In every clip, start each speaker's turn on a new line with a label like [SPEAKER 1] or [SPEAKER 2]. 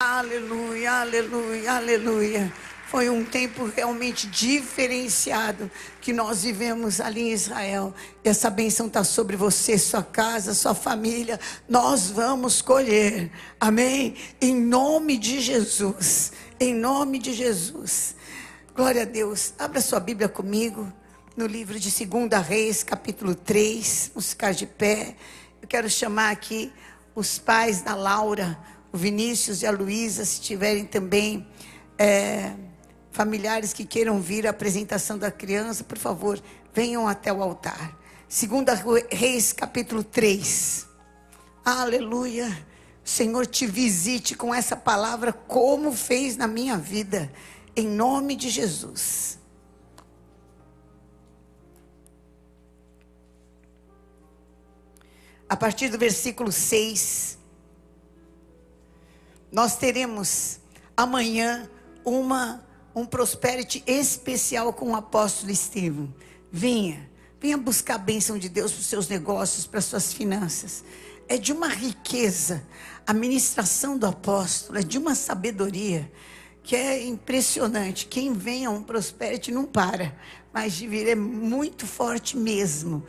[SPEAKER 1] Aleluia, aleluia, aleluia. Foi um tempo realmente diferenciado que nós vivemos ali em Israel. Essa bênção está sobre você, sua casa, sua família. Nós vamos colher. Amém? Em nome de Jesus. Em nome de Jesus. Glória a Deus. Abra sua Bíblia comigo no livro de 2 Reis, capítulo 3. Vamos ficar de pé. Eu quero chamar aqui os pais da Laura, o Vinícius e a Luísa, se tiverem também. É, familiares que queiram vir à apresentação da criança, por favor, venham até o altar. Segunda Reis, capítulo 3. Aleluia. Senhor te visite com essa palavra como fez na minha vida, em nome de Jesus. A partir do versículo 6, nós teremos amanhã uma um prosperity especial com o apóstolo Estevão. Venha, venha buscar a bênção de Deus para os seus negócios, para as suas finanças. É de uma riqueza. A ministração do apóstolo é de uma sabedoria que é impressionante. Quem vem a um prosperity não para, mas de vir é muito forte mesmo.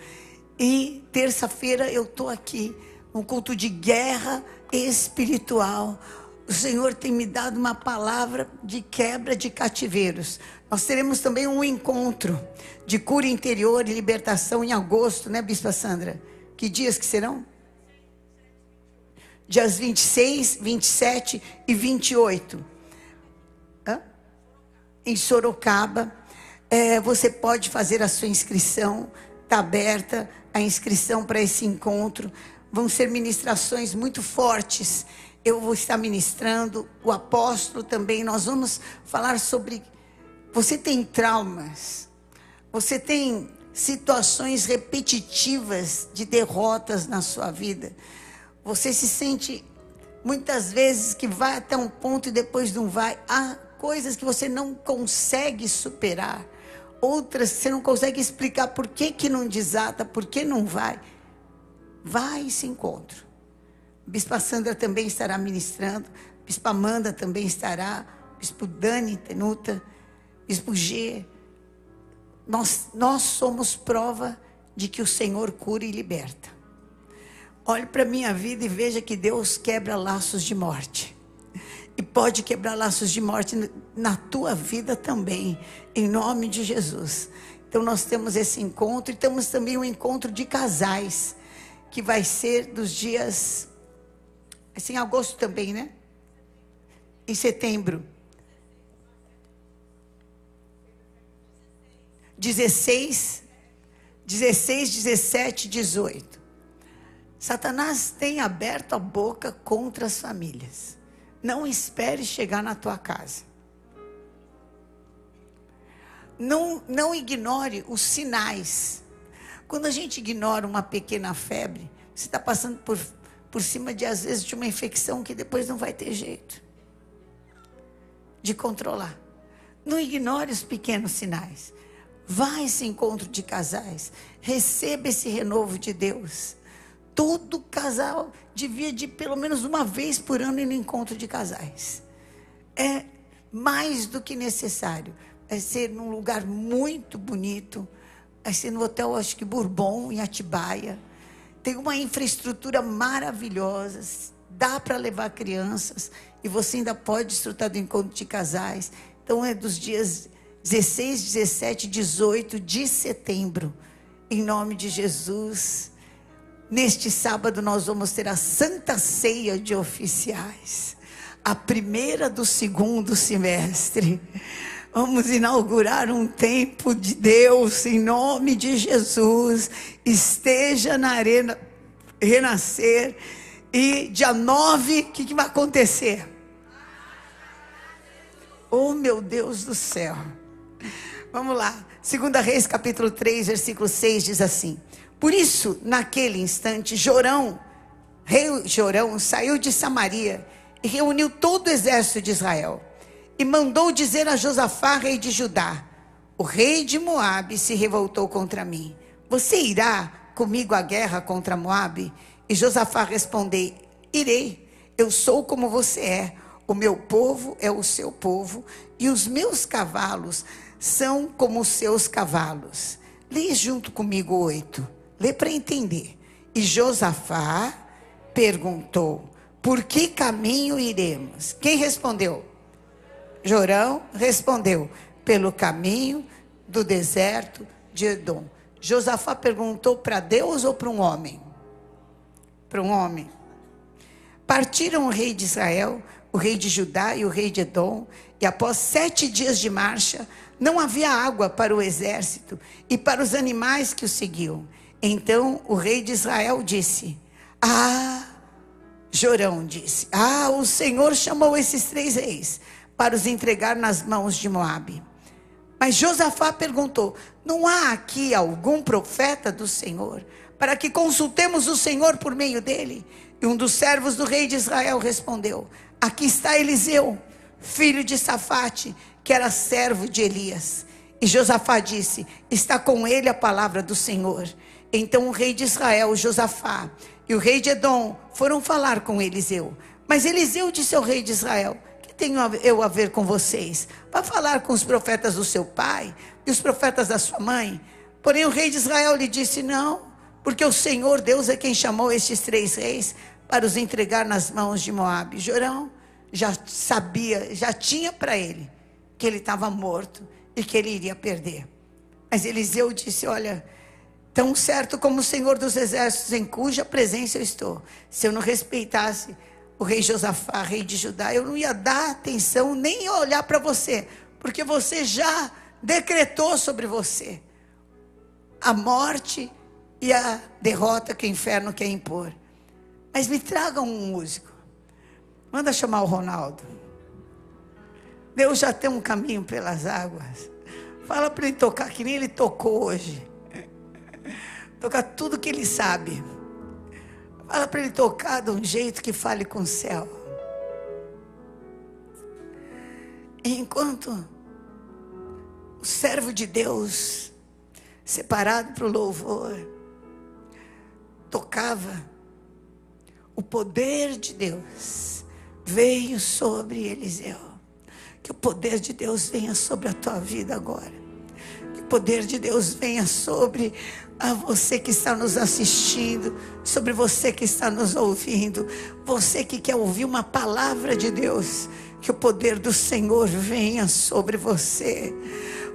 [SPEAKER 1] E terça-feira eu estou aqui, um culto de guerra espiritual o Senhor tem me dado uma palavra de quebra de cativeiros. Nós teremos também um encontro de cura interior e libertação em agosto, né, Bispa Sandra? Que dias que serão? Dias 26, 27 e 28. Hã? Em Sorocaba. É, você pode fazer a sua inscrição. Está aberta a inscrição para esse encontro. Vão ser ministrações muito fortes eu vou estar ministrando, o apóstolo também. Nós vamos falar sobre. Você tem traumas, você tem situações repetitivas de derrotas na sua vida. Você se sente muitas vezes que vai até um ponto e depois não vai. Há coisas que você não consegue superar, outras você não consegue explicar por que, que não desata, por que não vai. Vai e se encontra. Bispa Sandra também estará ministrando. Bispa Amanda também estará. Bispo Dani Tenuta. Bispo G. Nós, nós somos prova de que o Senhor cura e liberta. Olhe para a minha vida e veja que Deus quebra laços de morte. E pode quebrar laços de morte na tua vida também, em nome de Jesus. Então nós temos esse encontro e temos também um encontro de casais, que vai ser dos dias Assim, em agosto também, né? Em setembro. 16, 16, 17, 18. Satanás tem aberto a boca contra as famílias. Não espere chegar na tua casa. Não, não ignore os sinais. Quando a gente ignora uma pequena febre, você está passando por por cima de, às vezes, de uma infecção que depois não vai ter jeito de controlar. Não ignore os pequenos sinais. Vá a esse encontro de casais. Receba esse renovo de Deus. Todo casal devia de pelo menos uma vez por ano ir no encontro de casais. É mais do que necessário. Vai ser num lugar muito bonito. Vai ser no hotel, acho que Bourbon, em Atibaia tem uma infraestrutura maravilhosa, dá para levar crianças e você ainda pode desfrutar do encontro de casais. Então é dos dias 16, 17, 18 de setembro, em nome de Jesus. Neste sábado nós vamos ter a Santa Ceia de Oficiais, a primeira do segundo semestre. Vamos inaugurar um tempo de Deus em nome de Jesus. Esteja na arena renascer. E dia 9, o que, que vai acontecer? Oh meu Deus do céu. Vamos lá. Segunda Reis, capítulo 3, versículo 6 diz assim: Por isso, naquele instante, Jorão, rei Jorão, saiu de Samaria e reuniu todo o exército de Israel e mandou dizer a Josafá, rei de Judá: O rei de Moabe se revoltou contra mim. Você irá comigo à guerra contra Moabe? E Josafá respondeu: Irei. Eu sou como você é, O meu povo é o seu povo, e os meus cavalos são como os seus cavalos. Lê junto comigo oito. Lê para entender. E Josafá perguntou: Por que caminho iremos? Quem respondeu? Jorão respondeu: Pelo caminho do deserto de Edom. Josafá perguntou para Deus ou para um homem? Para um homem. Partiram o rei de Israel, o rei de Judá e o rei de Edom, e após sete dias de marcha, não havia água para o exército e para os animais que o seguiam. Então o rei de Israel disse: Ah, Jorão disse: Ah, o Senhor chamou esses três reis para os entregar nas mãos de Moabe. Mas Josafá perguntou: Não há aqui algum profeta do Senhor para que consultemos o Senhor por meio dele? E um dos servos do rei de Israel respondeu: Aqui está Eliseu, filho de Safate, que era servo de Elias. E Josafá disse: Está com ele a palavra do Senhor. Então o rei de Israel, Josafá, e o rei de Edom foram falar com Eliseu. Mas Eliseu disse ao rei de Israel: tenho eu a ver com vocês? Para falar com os profetas do seu pai e os profetas da sua mãe? Porém o rei de Israel lhe disse: Não, porque o Senhor Deus é quem chamou estes três reis para os entregar nas mãos de Moabe. Jorão já sabia, já tinha para ele que ele estava morto e que ele iria perder. Mas Eliseu disse: Olha, tão certo como o Senhor dos Exércitos, em cuja presença eu estou, se eu não respeitasse o rei Josafá, rei de Judá, eu não ia dar atenção nem olhar para você, porque você já decretou sobre você a morte e a derrota que o inferno quer impor. Mas me traga um músico. Manda chamar o Ronaldo. Deus já tem um caminho pelas águas. Fala para ele tocar que nem ele tocou hoje. Tocar tudo que ele sabe. Fala para ele tocar de um jeito que fale com o céu. Enquanto o servo de Deus, separado para o louvor, tocava, o poder de Deus veio sobre Eliseu. Que o poder de Deus venha sobre a tua vida agora. Poder de Deus venha sobre a você que está nos assistindo, sobre você que está nos ouvindo, você que quer ouvir uma palavra de Deus. Que o poder do Senhor venha sobre você.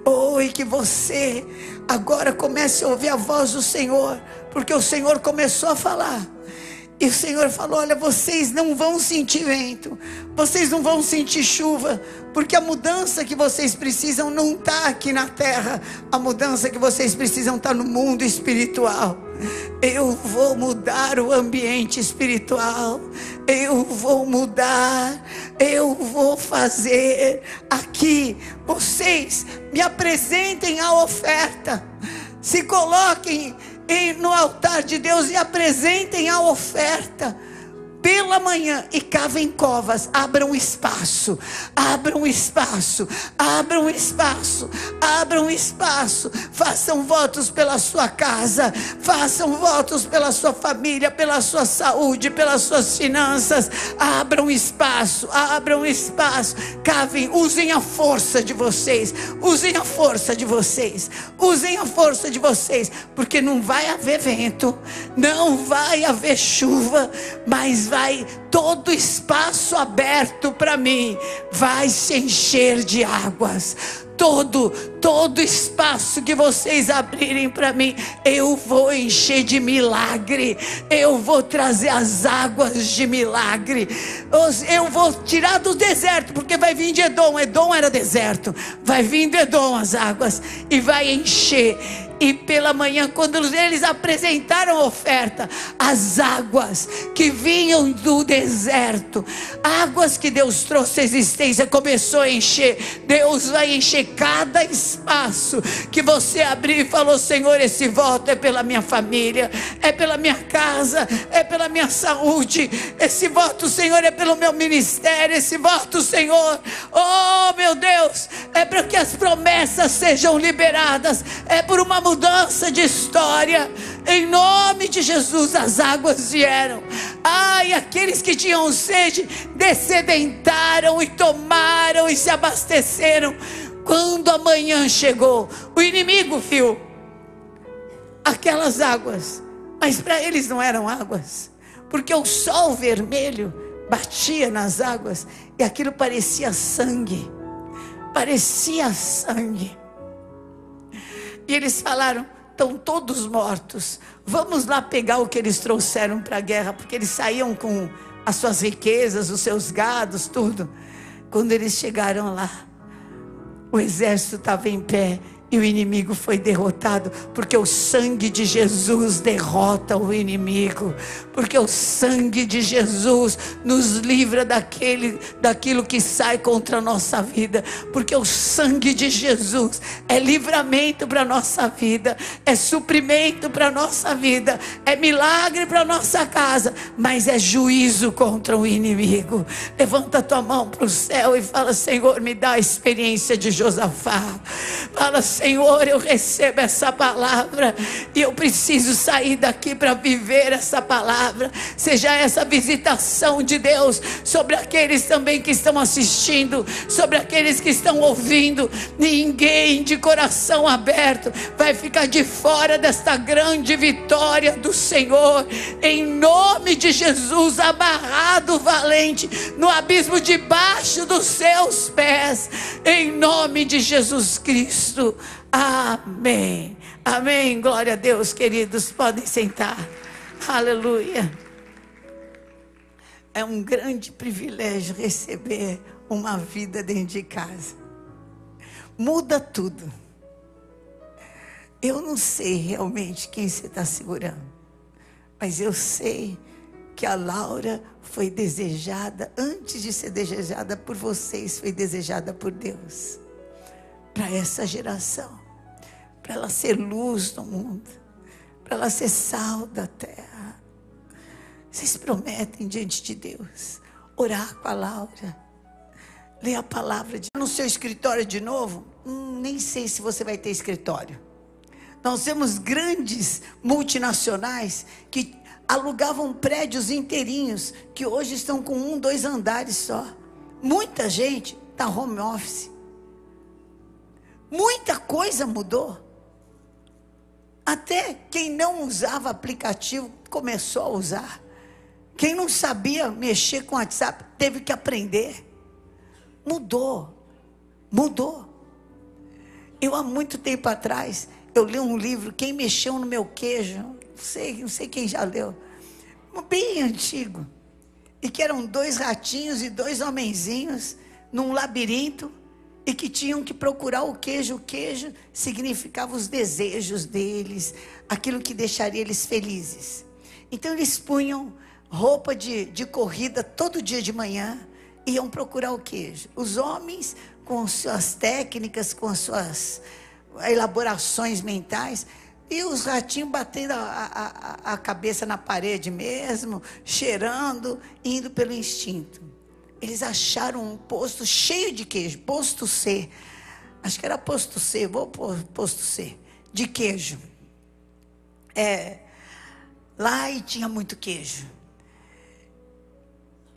[SPEAKER 1] Oh, e que você agora comece a ouvir a voz do Senhor, porque o Senhor começou a falar. E o Senhor falou: Olha, vocês não vão sentir vento, vocês não vão sentir chuva, porque a mudança que vocês precisam não está aqui na terra, a mudança que vocês precisam está no mundo espiritual. Eu vou mudar o ambiente espiritual, eu vou mudar, eu vou fazer aqui. Vocês me apresentem a oferta, se coloquem no altar de Deus e apresentem a oferta pela manhã e cavem covas, abram espaço, abram espaço, abram espaço, abram espaço, façam votos pela sua casa, façam votos pela sua família, pela sua saúde, pelas suas finanças, abram espaço, abram espaço, cavem, usem a força de vocês, usem a força de vocês, usem a força de vocês, porque não vai haver vento, não vai haver chuva, mas vai todo espaço aberto para mim vai se encher de águas. Todo, todo espaço que vocês abrirem para mim, eu vou encher de milagre. Eu vou trazer as águas de milagre. Eu vou tirar do deserto, porque vai vir de Edom. Edom era deserto. Vai vir de Edom as águas e vai encher e pela manhã, quando eles apresentaram a oferta, as águas que vinham do deserto, águas que Deus trouxe à existência, começou a encher. Deus vai encher cada espaço que você abrir e falou: Senhor, esse voto é pela minha família, é pela minha casa, é pela minha saúde. Esse voto, Senhor, é pelo meu ministério. Esse voto, Senhor, oh meu Deus, é para que as promessas sejam liberadas, é por uma de história. Em nome de Jesus, as águas vieram. Ai, aqueles que tinham sede descedentaram e tomaram e se abasteceram. Quando a manhã chegou, o inimigo viu aquelas águas, mas para eles não eram águas, porque o sol vermelho batia nas águas e aquilo parecia sangue. Parecia sangue. E eles falaram: estão todos mortos. Vamos lá pegar o que eles trouxeram para a guerra, porque eles saíam com as suas riquezas, os seus gados, tudo. Quando eles chegaram lá, o exército estava em pé e o inimigo foi derrotado, porque o sangue de Jesus derrota o inimigo, porque o sangue de Jesus nos livra daquele, daquilo que sai contra a nossa vida, porque o sangue de Jesus é livramento para a nossa vida, é suprimento para a nossa vida, é milagre para a nossa casa, mas é juízo contra o inimigo. Levanta tua mão para o céu e fala: Senhor, me dá a experiência de Josafá. Fala, Senhor Senhor, eu recebo essa palavra e eu preciso sair daqui para viver essa palavra. Seja essa visitação de Deus sobre aqueles também que estão assistindo, sobre aqueles que estão ouvindo. Ninguém de coração aberto vai ficar de fora desta grande vitória do Senhor. Em nome de Jesus, abarrado valente no abismo debaixo dos seus pés. Em nome de Jesus Cristo. Amém. Amém. Glória a Deus, queridos. Podem sentar. Aleluia. É um grande privilégio receber uma vida dentro de casa. Muda tudo. Eu não sei realmente quem você está segurando, mas eu sei que a Laura foi desejada, antes de ser desejada por vocês, foi desejada por Deus, para essa geração para ela ser luz no mundo, para ela ser sal da terra. Vocês prometem diante de Deus orar com a Laura, ler a palavra de no seu escritório de novo? Hum, nem sei se você vai ter escritório. Nós temos grandes multinacionais que alugavam prédios inteirinhos que hoje estão com um, dois andares só. Muita gente está home office. Muita coisa mudou. Até quem não usava aplicativo começou a usar. Quem não sabia mexer com WhatsApp teve que aprender. Mudou. Mudou. Eu há muito tempo atrás, eu li um livro, Quem Mexeu no Meu Queijo, não sei, não sei quem já leu, bem antigo. E que eram dois ratinhos e dois homenzinhos num labirinto e que tinham que procurar o queijo. O queijo significava os desejos deles, aquilo que deixaria eles felizes. Então eles punham roupa de, de corrida todo dia de manhã, iam procurar o queijo. Os homens, com suas técnicas, com suas elaborações mentais, e os ratinhos batendo a, a, a cabeça na parede mesmo, cheirando, indo pelo instinto eles acharam um posto cheio de queijo, posto C. Acho que era posto C, vou posto C, de queijo. É, lá e tinha muito queijo.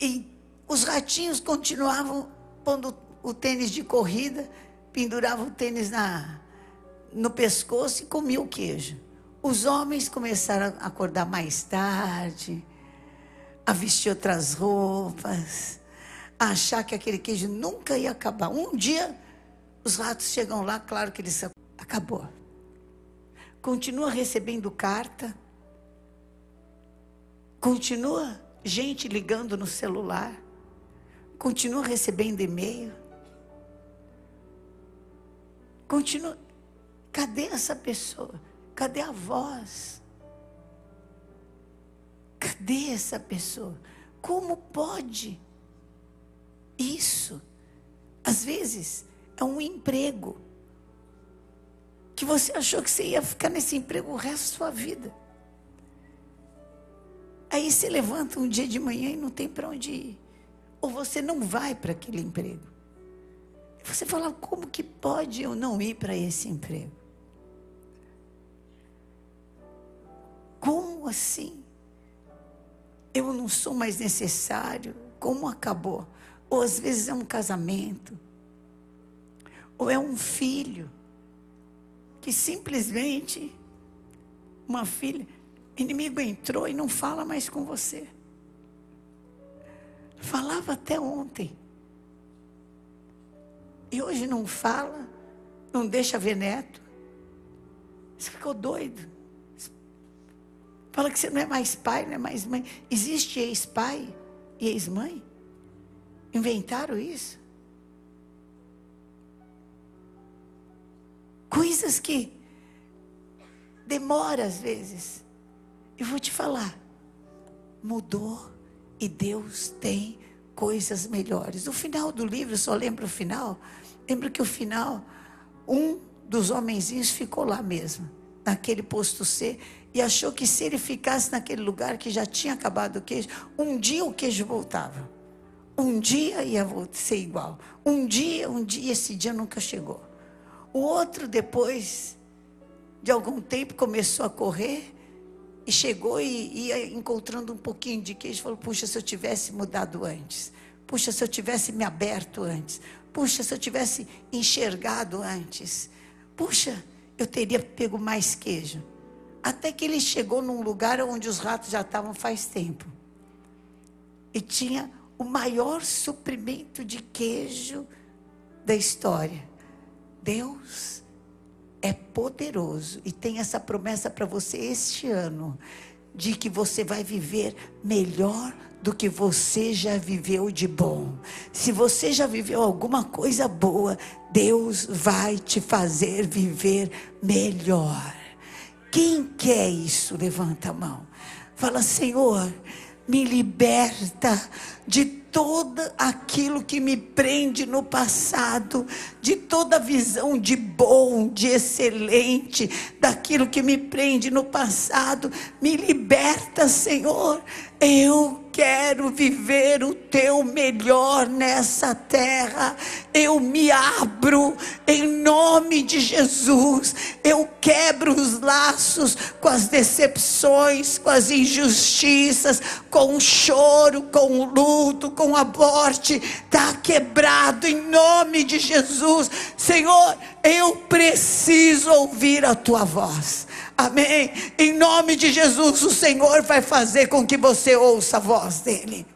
[SPEAKER 1] E os ratinhos continuavam pondo o tênis de corrida, penduravam o tênis na, no pescoço e comiam o queijo. Os homens começaram a acordar mais tarde, a vestir outras roupas, achar que aquele queijo nunca ia acabar. Um dia, os ratos chegam lá, claro que eles acabou. Continua recebendo carta, continua gente ligando no celular, continua recebendo e-mail, continua. Cadê essa pessoa? Cadê a voz? Cadê essa pessoa? Como pode? Isso, às vezes, é um emprego que você achou que você ia ficar nesse emprego o resto da sua vida. Aí você levanta um dia de manhã e não tem para onde ir. Ou você não vai para aquele emprego. Você fala, como que pode eu não ir para esse emprego? Como assim? Eu não sou mais necessário? Como acabou? Ou às vezes é um casamento, ou é um filho, que simplesmente, uma filha, inimigo entrou e não fala mais com você. Falava até ontem. E hoje não fala, não deixa ver neto. Você ficou doido. Fala que você não é mais pai, não é mais mãe. Existe ex-pai e ex-mãe? Inventaram isso? Coisas que demora às vezes. Eu vou te falar. Mudou e Deus tem coisas melhores. O final do livro, só lembra o final? Lembra que o final, um dos homenzinhos ficou lá mesmo, naquele posto C, e achou que se ele ficasse naquele lugar que já tinha acabado o queijo, um dia o queijo voltava. Um dia ia ser igual. Um dia, um dia, esse dia nunca chegou. O outro, depois de algum tempo, começou a correr e chegou e ia encontrando um pouquinho de queijo. Falou: Puxa, se eu tivesse mudado antes. Puxa, se eu tivesse me aberto antes. Puxa, se eu tivesse enxergado antes. Puxa, eu teria pego mais queijo. Até que ele chegou num lugar onde os ratos já estavam faz tempo. E tinha o maior suprimento de queijo da história. Deus é poderoso e tem essa promessa para você este ano de que você vai viver melhor do que você já viveu de bom. Se você já viveu alguma coisa boa, Deus vai te fazer viver melhor. Quem quer isso? Levanta a mão. Fala, Senhor, me liberta de todo aquilo que me prende no passado, de toda visão de bom, de excelente, daquilo que me prende no passado, me liberta, Senhor. Eu quero viver o teu melhor nessa terra. Eu me abro em nome de Jesus. Eu quebro os laços com as decepções, com as injustiças, com o choro, com o luto, com a morte. Está quebrado em nome de Jesus. Senhor, eu preciso ouvir a tua voz. Amém. Em nome de Jesus, o Senhor vai fazer com que você ouça a voz dele.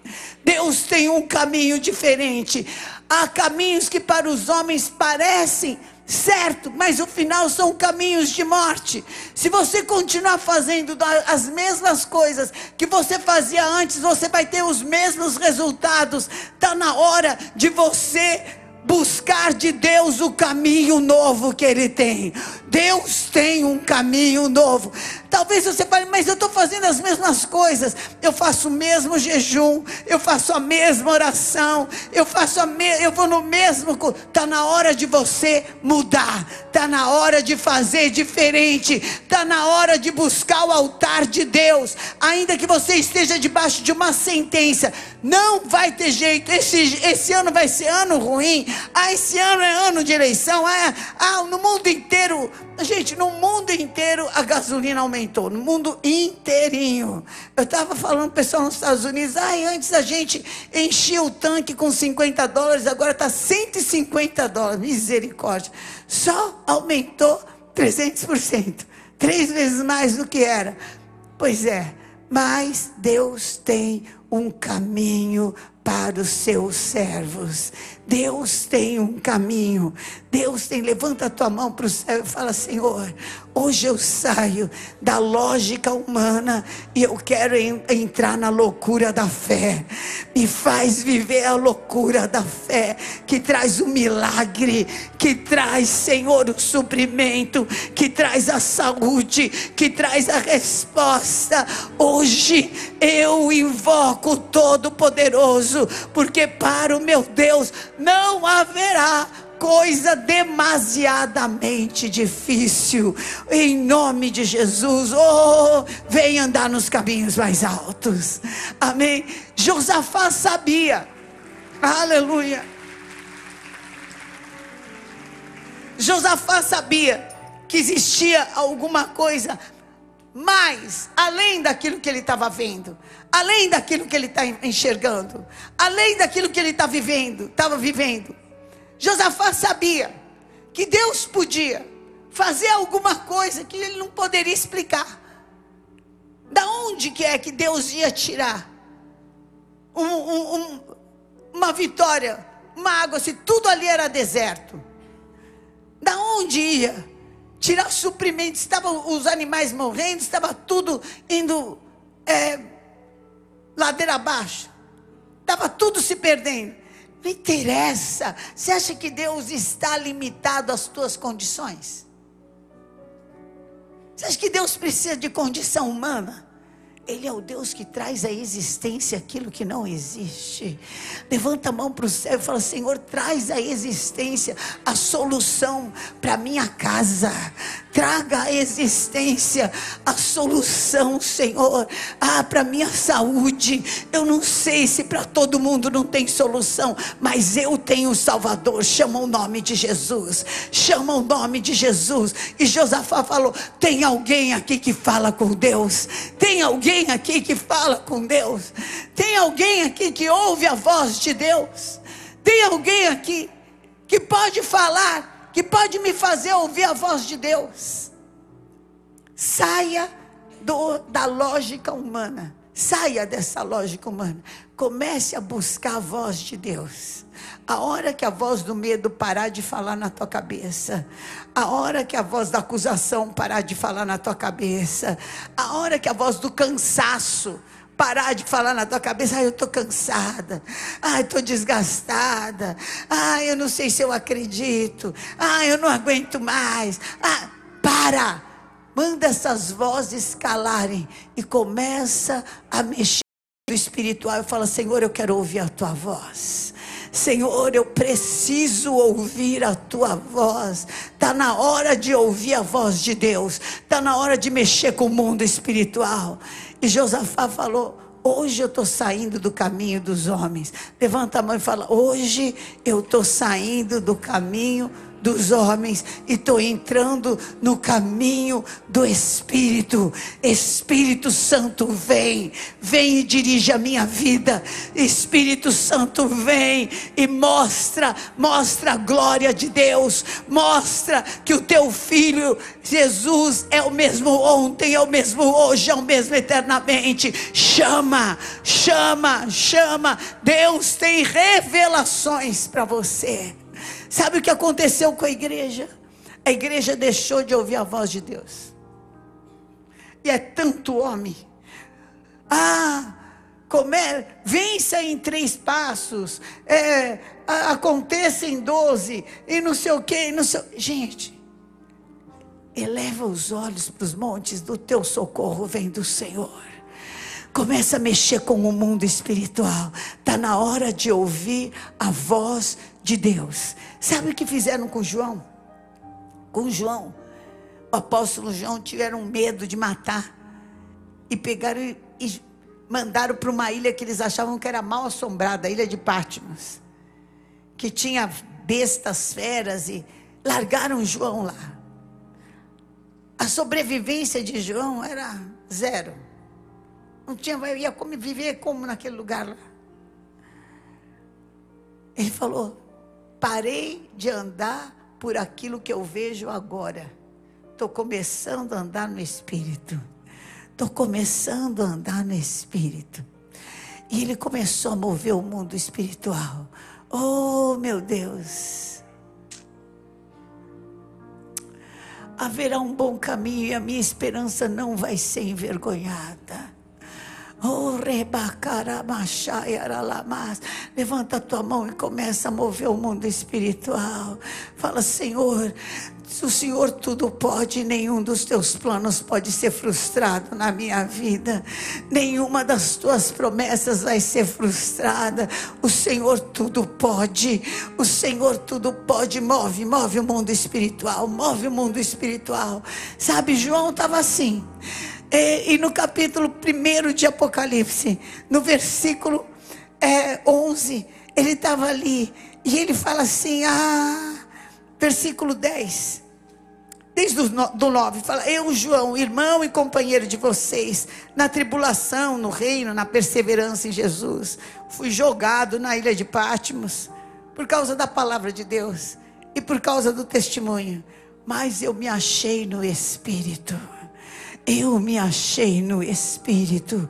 [SPEAKER 1] Deus tem um caminho diferente. Há caminhos que para os homens parecem certo, mas o final são caminhos de morte. Se você continuar fazendo as mesmas coisas que você fazia antes, você vai ter os mesmos resultados. Está na hora de você buscar de Deus o caminho novo que Ele tem. Deus tem um caminho novo. Talvez você fale, mas eu estou fazendo as mesmas coisas. Eu faço o mesmo jejum, eu faço a mesma oração, eu faço a me... eu vou no mesmo. Está na hora de você mudar. Está na hora de fazer diferente. Está na hora de buscar o altar de Deus. Ainda que você esteja debaixo de uma sentença, não vai ter jeito. Esse, esse ano vai ser ano ruim. Ah, esse ano é ano de eleição. Ah, ah, no mundo inteiro, gente, no mundo inteiro a gasolina aumentou. No mundo inteirinho. Eu estava falando para o pessoal nos Estados Unidos, ah, antes a gente enchia o tanque com 50 dólares, agora está 150 dólares. Misericórdia. Só aumentou 300%. Três vezes mais do que era. Pois é, mas Deus tem um caminho para os seus servos. Deus tem um caminho. Deus tem, levanta a tua mão para o céu e fala: Senhor, hoje eu saio da lógica humana e eu quero entrar na loucura da fé. Me faz viver a loucura da fé que traz o milagre, que traz, Senhor, o suprimento, que traz a saúde, que traz a resposta. Hoje eu invoco o Todo-Poderoso, porque para o meu Deus não haverá coisa demasiadamente difícil. Em nome de Jesus, oh, vem andar nos caminhos mais altos. Amém. Josafá sabia. Aleluia. Josafá sabia que existia alguma coisa mais, além daquilo que ele estava vendo, além daquilo que ele está enxergando, além daquilo que ele está vivendo, estava vivendo. Josafá sabia que Deus podia fazer alguma coisa que ele não poderia explicar. Da onde que é que Deus ia tirar um, um, um, uma vitória, uma água, se tudo ali era deserto? Da onde ia tirar suprimentos? Estavam os animais morrendo, estava tudo indo é, ladeira abaixo, estava tudo se perdendo. Não interessa. Você acha que Deus está limitado às tuas condições? Você acha que Deus precisa de condição humana? Ele é o Deus que traz à existência aquilo que não existe. Levanta a mão para o céu e fala: Senhor, traz à existência a solução para minha casa. Traga à existência a solução, Senhor. Ah, para minha saúde. Eu não sei se para todo mundo não tem solução, mas eu tenho o Salvador. Chama o nome de Jesus. Chama o nome de Jesus. E Josafá falou: Tem alguém aqui que fala com Deus? Tem alguém alguém aqui que fala com Deus? Tem alguém aqui que ouve a voz de Deus? Tem alguém aqui que pode falar, que pode me fazer ouvir a voz de Deus? Saia do, da lógica humana. Saia dessa lógica humana. Comece a buscar a voz de Deus. A hora que a voz do medo parar de falar na tua cabeça, a hora que a voz da acusação parar de falar na tua cabeça, a hora que a voz do cansaço parar de falar na tua cabeça, ah, eu estou cansada, ah, estou desgastada, ah, eu não sei se eu acredito, ah, eu não aguento mais, ah, para, manda essas vozes calarem e começa a mexer no espiritual e fala, Senhor, eu quero ouvir a tua voz, Senhor, eu preciso ouvir a tua voz. Está na hora de ouvir a voz de Deus. Está na hora de mexer com o mundo espiritual. E Josafá falou: Hoje eu estou saindo do caminho dos homens. Levanta a mão e fala: Hoje eu estou saindo do caminho dos dos homens e estou entrando no caminho do Espírito. Espírito Santo, vem, vem e dirige a minha vida. Espírito Santo, vem e mostra, mostra a glória de Deus, mostra que o teu filho Jesus é o mesmo ontem, é o mesmo hoje, é o mesmo eternamente. Chama, chama, chama. Deus tem revelações para você. Sabe o que aconteceu com a igreja? A igreja deixou de ouvir a voz de Deus. E é tanto homem. Ah, comer, vença em três passos, é, aconteça em doze, e não sei o que, não sei. Gente, eleva os olhos para os montes, do teu socorro vem do Senhor. Começa a mexer com o mundo espiritual. Está na hora de ouvir a voz de Deus. Sabe o que fizeram com João? Com João. O apóstolo João tiveram medo de matar. E pegaram e, mandaram para uma ilha que eles achavam que era mal assombrada, a ilha de Patmos. Que tinha bestas, feras e largaram João lá. A sobrevivência de João era zero. Não tinha, ia como, viver como naquele lugar lá. Ele falou: Parei de andar por aquilo que eu vejo agora. Estou começando a andar no Espírito. Estou começando a andar no Espírito. E ele começou a mover o mundo espiritual. Oh, meu Deus. Haverá um bom caminho e a minha esperança não vai ser envergonhada. Oh, Levanta a tua mão e começa a mover o mundo espiritual. Fala, Senhor, o Senhor tudo pode, nenhum dos teus planos pode ser frustrado na minha vida. Nenhuma das tuas promessas vai ser frustrada. O Senhor tudo pode. O Senhor tudo pode. Move, move o mundo espiritual. Move o mundo espiritual. Sabe, João estava assim. E, e no capítulo 1 de Apocalipse, no versículo é, 11, ele estava ali e ele fala assim: ah, versículo 10. Desde o do 9, fala: Eu, João, irmão e companheiro de vocês, na tribulação, no reino, na perseverança em Jesus, fui jogado na ilha de Pátimos por causa da palavra de Deus e por causa do testemunho. Mas eu me achei no Espírito. Eu me achei no Espírito.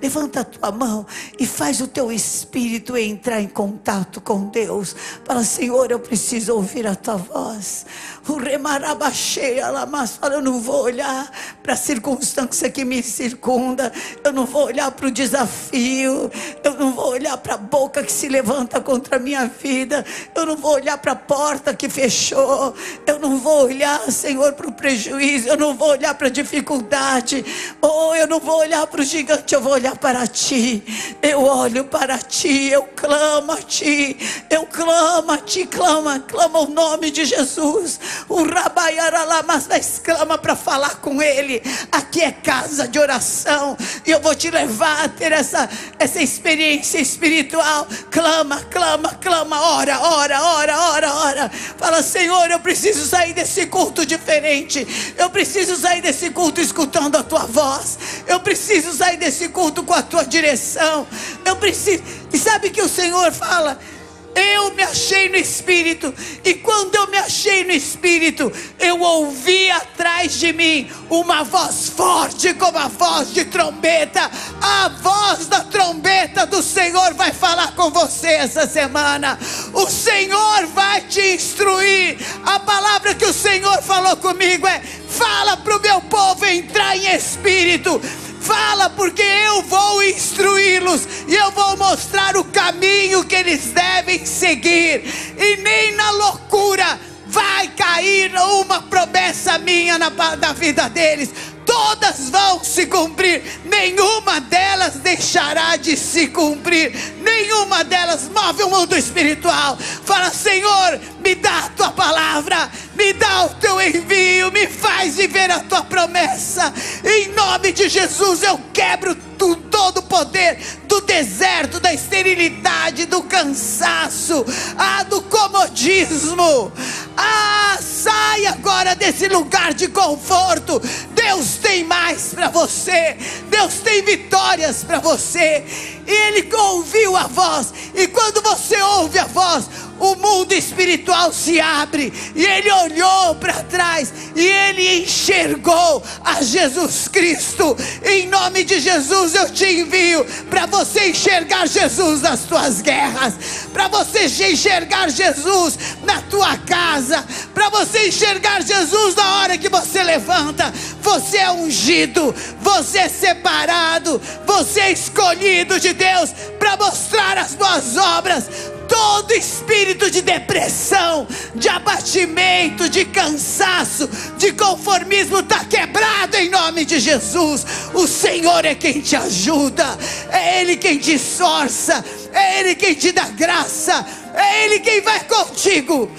[SPEAKER 1] Levanta a tua mão e faz o teu espírito entrar em contato com Deus. Fala, Senhor, eu preciso ouvir a tua voz. Fala, eu não vou olhar para a circunstância que me circunda. Eu não vou olhar para o desafio. Eu não vou olhar para a boca que se levanta contra a minha vida. Eu não vou olhar para a porta que fechou. Eu não vou olhar, Senhor, para o prejuízo. Eu não vou olhar para a dificuldade. Oh, eu não vou olhar para o gigante. Eu vou olhar para ti. Eu olho para ti. Eu clamo a ti. Eu clamo a ti. Clama, clama o nome de Jesus. O Rabaiaralamas, mas clama para falar com ele. Aqui é casa de oração. E eu vou te levar a ter essa, essa experiência espiritual. Clama, clama, clama. Ora, ora, ora, ora, ora. Fala, Senhor, eu preciso sair desse culto diferente. Eu preciso sair desse culto escutando a tua voz. Eu preciso sair desse culto com a tua direção. Eu preciso. E sabe que o Senhor fala? Eu me achei no Espírito, e quando eu me achei no Espírito, eu ouvi atrás de mim uma voz forte, como a voz de trombeta. A voz da trombeta do Senhor vai falar com você essa semana. O Senhor vai te instruir. A palavra que o Senhor falou comigo é: fala para o meu povo entrar em espírito. Fala, porque eu vou instruí-los e eu vou mostrar o caminho que eles devem seguir, e nem na loucura vai cair uma promessa minha na, na vida deles. Todas vão se cumprir, nenhuma delas deixará de se cumprir, nenhuma delas move o mundo espiritual. Fala, Senhor, me dá a tua palavra, me dá o teu envio, me faz viver a tua promessa. Em nome de Jesus, eu quebro tu, todo o poder do deserto, da esterilidade, do cansaço, ah, do comodismo. Ah, sai agora desse lugar de conforto. Deus tem mais para você. Deus tem vitórias para você. E ele ouviu a voz. E quando você ouve a voz, o mundo espiritual se abre. E ele olhou para trás e ele enxergou a Jesus Cristo. Em nome de Jesus eu te envio para você enxergar Jesus nas tuas guerras, para você enxergar Jesus na tua casa, para você enxergar Jesus na hora que você levanta. Você é ungido, você é separado, você é escolhido de Deus para mostrar as boas obras todo espírito de depressão, de abatimento, de cansaço, de conformismo está quebrado em nome de Jesus. O Senhor é quem te ajuda, é Ele quem te esforça, é Ele quem te dá graça, é Ele quem vai contigo.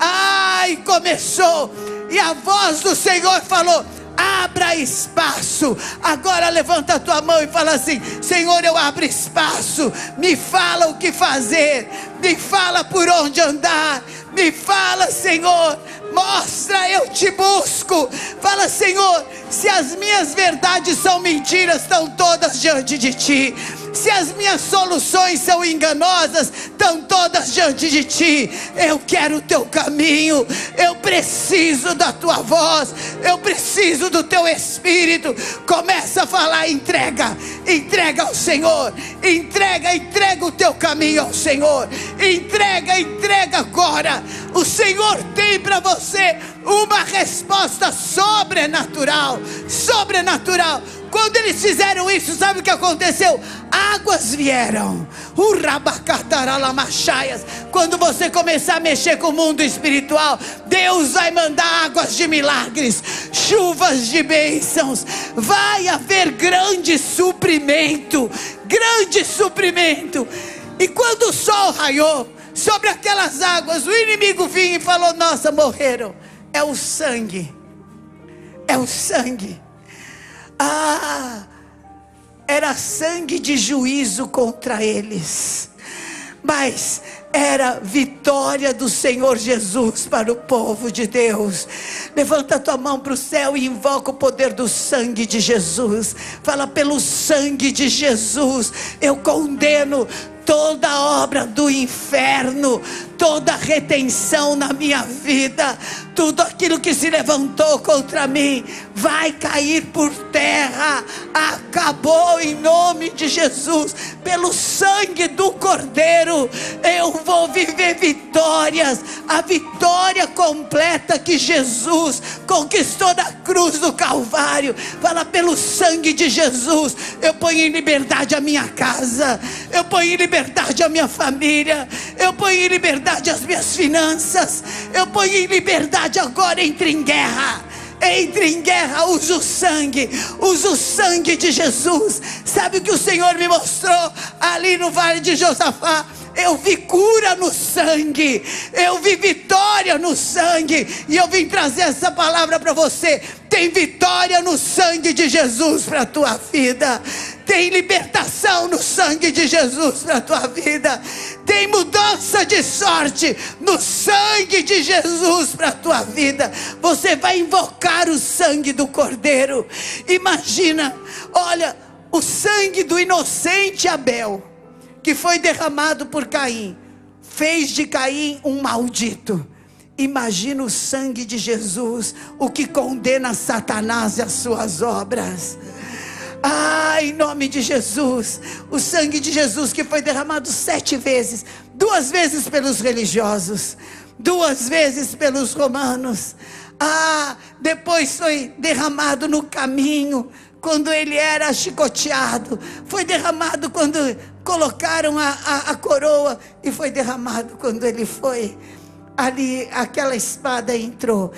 [SPEAKER 1] Ai, começou. E a voz do Senhor falou: abra espaço. Agora levanta a tua mão e fala assim: Senhor, eu abro espaço. Me fala o que fazer. Me fala por onde andar. Me fala, Senhor. Mostra, eu te busco. Fala, Senhor, se as minhas verdades são mentiras, estão todas diante de ti. Se as minhas soluções são enganosas, estão todas diante de ti. Eu quero o teu caminho, eu preciso da tua voz, eu preciso do teu espírito. Começa a falar, entrega, entrega ao Senhor, entrega, entrega o teu caminho ao Senhor, entrega, entrega agora. O Senhor tem para você uma resposta sobrenatural, sobrenatural. Quando eles fizeram isso, sabe o que aconteceu? Águas vieram. Urabacataralamaxaias. Quando você começar a mexer com o mundo espiritual, Deus vai mandar águas de milagres, chuvas de bênçãos. Vai haver grande suprimento, grande suprimento. E quando o sol raiou sobre aquelas águas, o inimigo vinha e falou: Nossa, morreram. É o sangue. É o sangue. Ah, era sangue de juízo contra eles. mas era vitória do Senhor Jesus para o povo de Deus. Levanta tua mão para o céu e invoca o poder do sangue de Jesus. Fala pelo sangue de Jesus. Eu condeno toda obra do inferno, toda retenção na minha vida, tudo aquilo que se levantou contra mim, vai cair por terra. Acabou em nome de Jesus, pelo sangue do Cordeiro, eu vou viver vitórias, a vitória completa que Jesus conquistou na cruz do Calvário. Fala pelo sangue de Jesus, eu ponho em liberdade a minha casa, eu ponho em liberdade a minha família, eu ponho em liberdade as minhas finanças, eu ponho em liberdade agora entre em guerra entre em guerra, usa o sangue, usa o sangue de Jesus. Sabe o que o Senhor me mostrou ali no vale de Josafá? Eu vi cura no sangue, eu vi vitória no sangue, e eu vim trazer essa palavra para você. Tem vitória no sangue de Jesus para a tua vida. Tem libertação no sangue de Jesus para a tua vida. Tem mudança de sorte no sangue de Jesus para a tua vida. Você vai invocar o sangue do Cordeiro. Imagina, olha, o sangue do inocente Abel que foi derramado por Caim, fez de Caim um maldito. Imagina o sangue de Jesus, o que condena Satanás e as suas obras. Ah, em nome de Jesus, o sangue de Jesus que foi derramado sete vezes, duas vezes pelos religiosos, duas vezes pelos romanos. Ah, depois foi derramado no caminho, quando ele era chicoteado, foi derramado quando colocaram a, a, a coroa e foi derramado quando ele foi. Ali, aquela espada entrou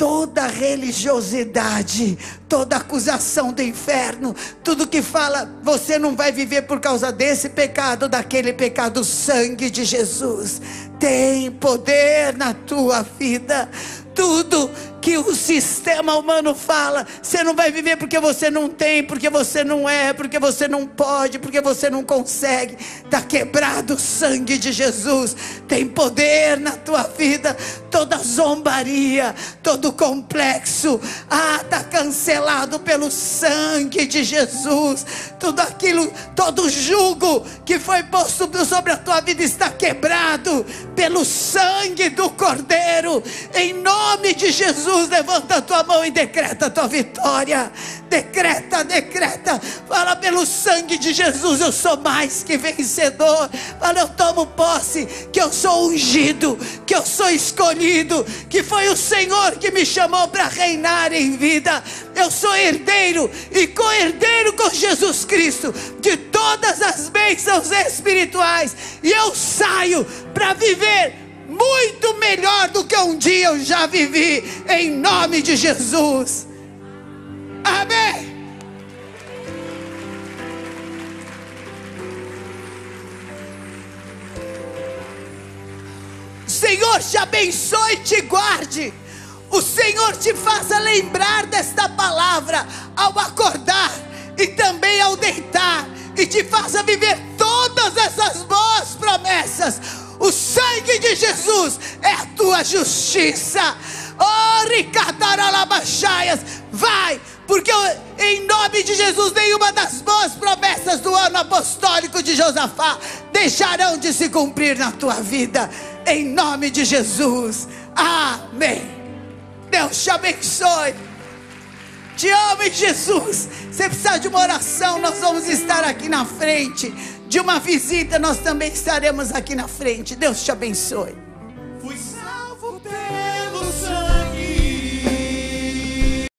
[SPEAKER 1] toda religiosidade, toda acusação do inferno, tudo que fala, você não vai viver por causa desse pecado, daquele pecado, o sangue de Jesus tem poder na tua vida. Tudo que o sistema humano fala. Você não vai viver porque você não tem, porque você não é, porque você não pode, porque você não consegue. Está quebrado o sangue de Jesus. Tem poder na tua vida. Toda zombaria, todo complexo. Ah, está cancelado pelo sangue de Jesus. Tudo aquilo, todo jugo que foi posto sobre a tua vida está quebrado pelo sangue do Cordeiro. Em nome de Jesus Jesus, levanta a tua mão e decreta a tua vitória. Decreta, decreta. Fala pelo sangue de Jesus, eu sou mais que vencedor. Fala, eu tomo posse que eu sou ungido, que eu sou escolhido, que foi o Senhor que me chamou para reinar em vida. Eu sou herdeiro e co-herdeiro com Jesus Cristo de todas as bênçãos espirituais. E eu saio para viver muito melhor do que um dia eu já vivi, em nome de Jesus. Amém. Senhor te abençoe e te guarde. O Senhor te faça lembrar desta palavra ao acordar e também ao deitar, e te faça viver todas essas boas promessas o sangue de Jesus é a tua justiça. Oh, ricataralabachaias, vai, porque em nome de Jesus, nenhuma das boas promessas do ano apostólico de Josafá deixarão de se cumprir na tua vida, em nome de Jesus. Amém. Deus te abençoe. Te amo em Jesus. Você precisa de uma oração, nós vamos estar aqui na frente de uma visita, nós também estaremos aqui na frente. Deus te abençoe. Fui salvo